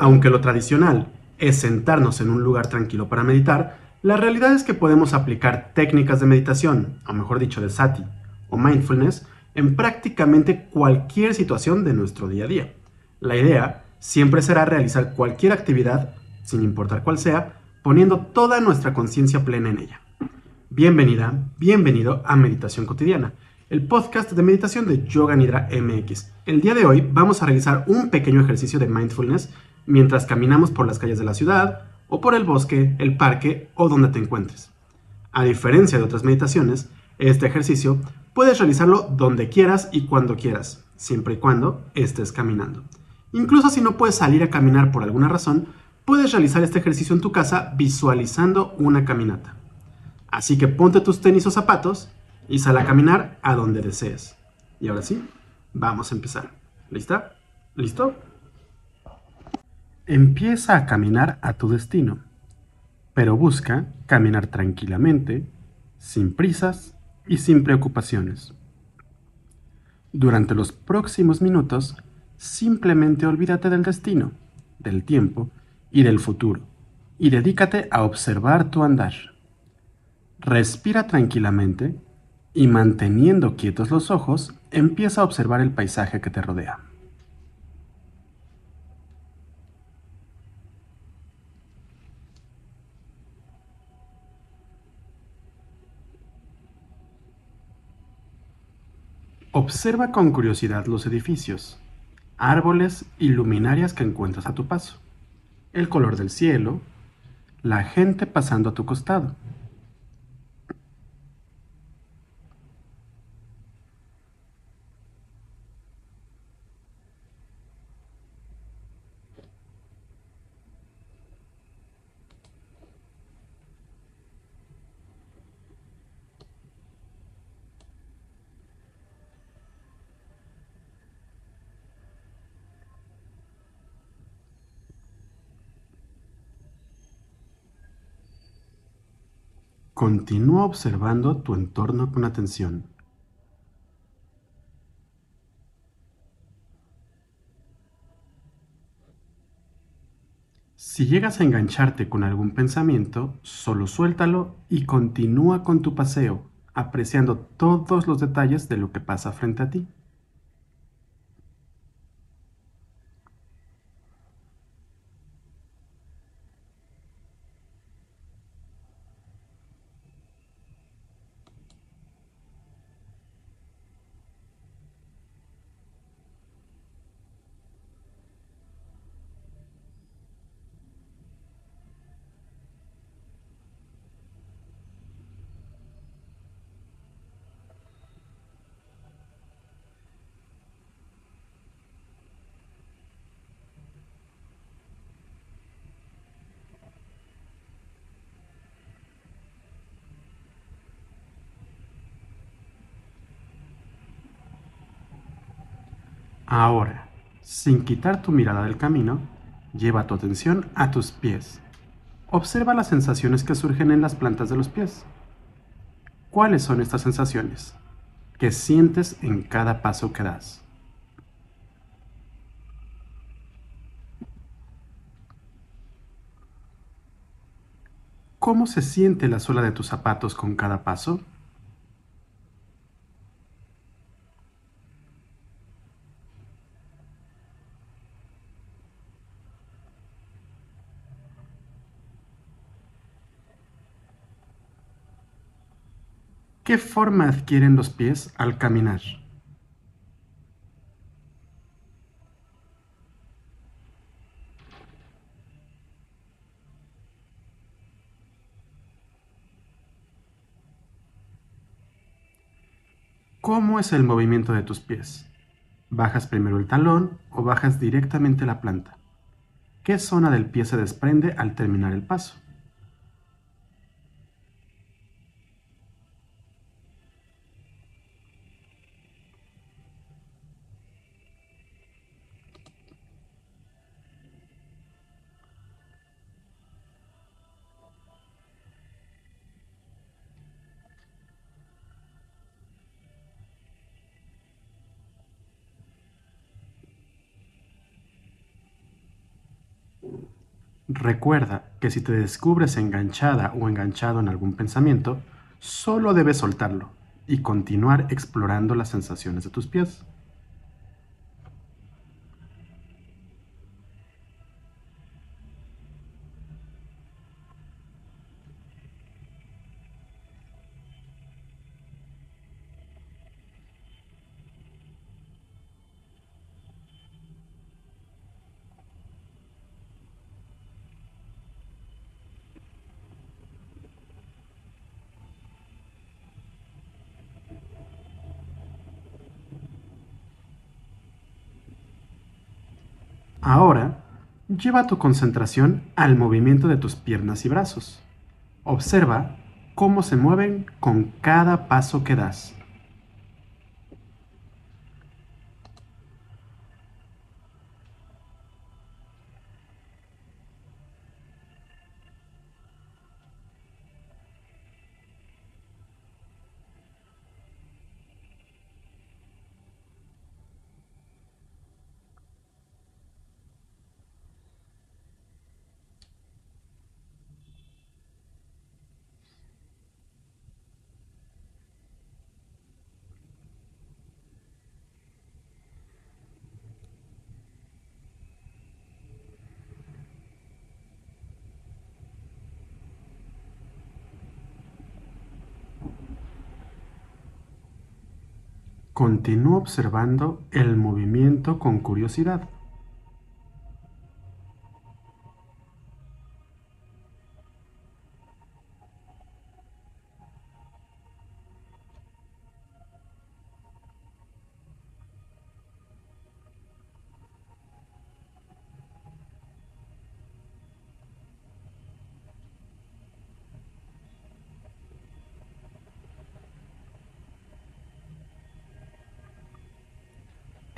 Aunque lo tradicional es sentarnos en un lugar tranquilo para meditar, la realidad es que podemos aplicar técnicas de meditación, o mejor dicho, de sati o mindfulness, en prácticamente cualquier situación de nuestro día a día. La idea siempre será realizar cualquier actividad, sin importar cuál sea, poniendo toda nuestra conciencia plena en ella. Bienvenida, bienvenido a Meditación Cotidiana, el podcast de meditación de Yoga Nidra MX. El día de hoy vamos a realizar un pequeño ejercicio de mindfulness mientras caminamos por las calles de la ciudad, o por el bosque, el parque o donde te encuentres. A diferencia de otras meditaciones, este ejercicio puedes realizarlo donde quieras y cuando quieras, siempre y cuando estés caminando. Incluso si no puedes salir a caminar por alguna razón, puedes realizar este ejercicio en tu casa visualizando una caminata. Así que ponte tus tenis o zapatos y sal a caminar a donde desees. Y ahora sí, vamos a empezar. ¿Lista? ¿Listo? Empieza a caminar a tu destino, pero busca caminar tranquilamente, sin prisas y sin preocupaciones. Durante los próximos minutos, simplemente olvídate del destino, del tiempo y del futuro, y dedícate a observar tu andar. Respira tranquilamente y manteniendo quietos los ojos, empieza a observar el paisaje que te rodea. Observa con curiosidad los edificios, árboles y luminarias que encuentras a tu paso, el color del cielo, la gente pasando a tu costado. Continúa observando tu entorno con atención. Si llegas a engancharte con algún pensamiento, solo suéltalo y continúa con tu paseo, apreciando todos los detalles de lo que pasa frente a ti. Ahora, sin quitar tu mirada del camino, lleva tu atención a tus pies. Observa las sensaciones que surgen en las plantas de los pies. ¿Cuáles son estas sensaciones? ¿Qué sientes en cada paso que das? ¿Cómo se siente la suela de tus zapatos con cada paso? ¿Qué forma adquieren los pies al caminar? ¿Cómo es el movimiento de tus pies? ¿Bajas primero el talón o bajas directamente la planta? ¿Qué zona del pie se desprende al terminar el paso? Recuerda que si te descubres enganchada o enganchado en algún pensamiento, solo debes soltarlo y continuar explorando las sensaciones de tus pies. Ahora, lleva tu concentración al movimiento de tus piernas y brazos. Observa cómo se mueven con cada paso que das. Continúa observando el movimiento con curiosidad.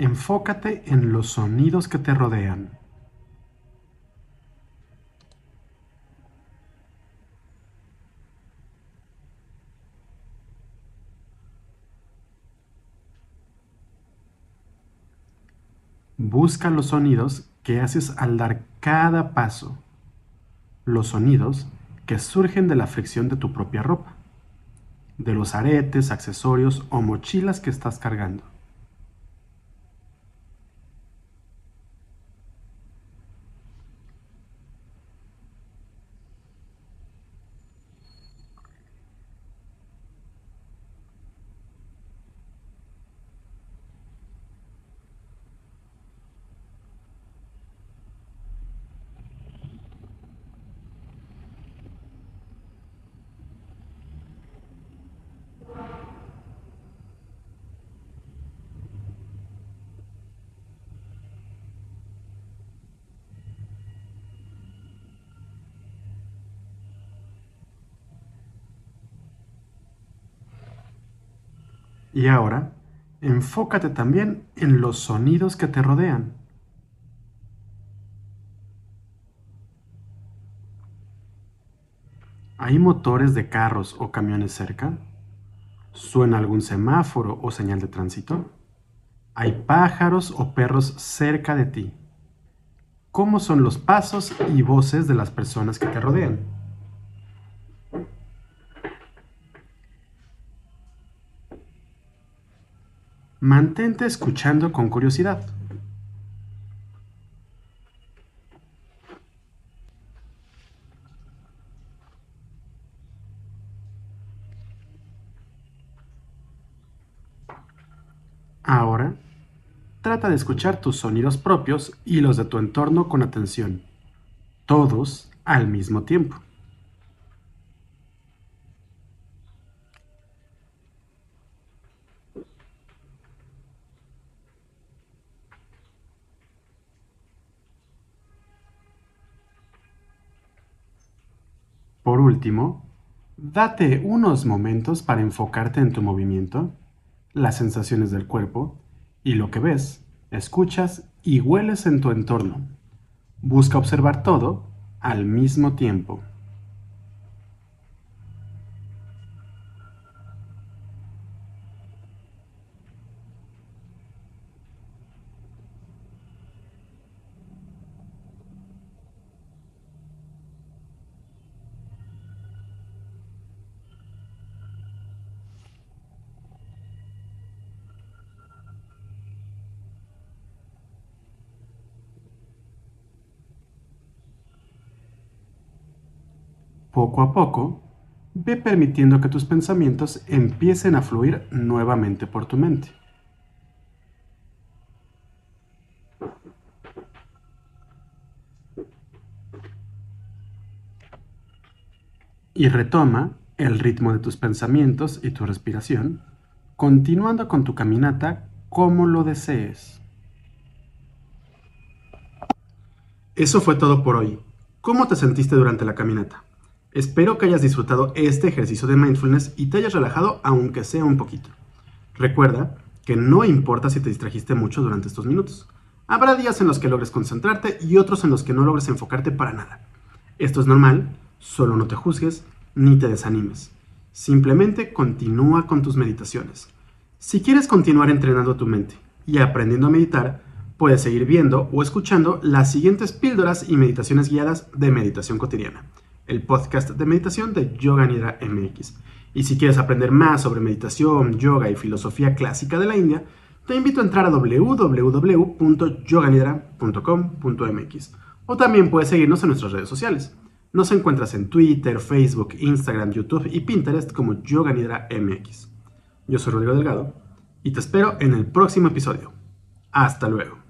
Enfócate en los sonidos que te rodean. Busca los sonidos que haces al dar cada paso. Los sonidos que surgen de la fricción de tu propia ropa, de los aretes, accesorios o mochilas que estás cargando. Y ahora, enfócate también en los sonidos que te rodean. ¿Hay motores de carros o camiones cerca? ¿Suena algún semáforo o señal de tránsito? ¿Hay pájaros o perros cerca de ti? ¿Cómo son los pasos y voces de las personas que te rodean? Mantente escuchando con curiosidad. Ahora, trata de escuchar tus sonidos propios y los de tu entorno con atención, todos al mismo tiempo. Por último, date unos momentos para enfocarte en tu movimiento, las sensaciones del cuerpo y lo que ves, escuchas y hueles en tu entorno. Busca observar todo al mismo tiempo. Poco a poco, ve permitiendo que tus pensamientos empiecen a fluir nuevamente por tu mente. Y retoma el ritmo de tus pensamientos y tu respiración, continuando con tu caminata como lo desees. Eso fue todo por hoy. ¿Cómo te sentiste durante la caminata? Espero que hayas disfrutado este ejercicio de mindfulness y te hayas relajado aunque sea un poquito. Recuerda que no importa si te distrajiste mucho durante estos minutos. Habrá días en los que logres concentrarte y otros en los que no logres enfocarte para nada. Esto es normal, solo no te juzgues ni te desanimes. Simplemente continúa con tus meditaciones. Si quieres continuar entrenando tu mente y aprendiendo a meditar, puedes seguir viendo o escuchando las siguientes píldoras y meditaciones guiadas de meditación cotidiana el podcast de meditación de Yoga Nidra MX. Y si quieres aprender más sobre meditación, yoga y filosofía clásica de la India, te invito a entrar a www.yoganidra.com.mx o también puedes seguirnos en nuestras redes sociales. Nos encuentras en Twitter, Facebook, Instagram, YouTube y Pinterest como Yoga Nidra MX. Yo soy Rodrigo Delgado y te espero en el próximo episodio. Hasta luego.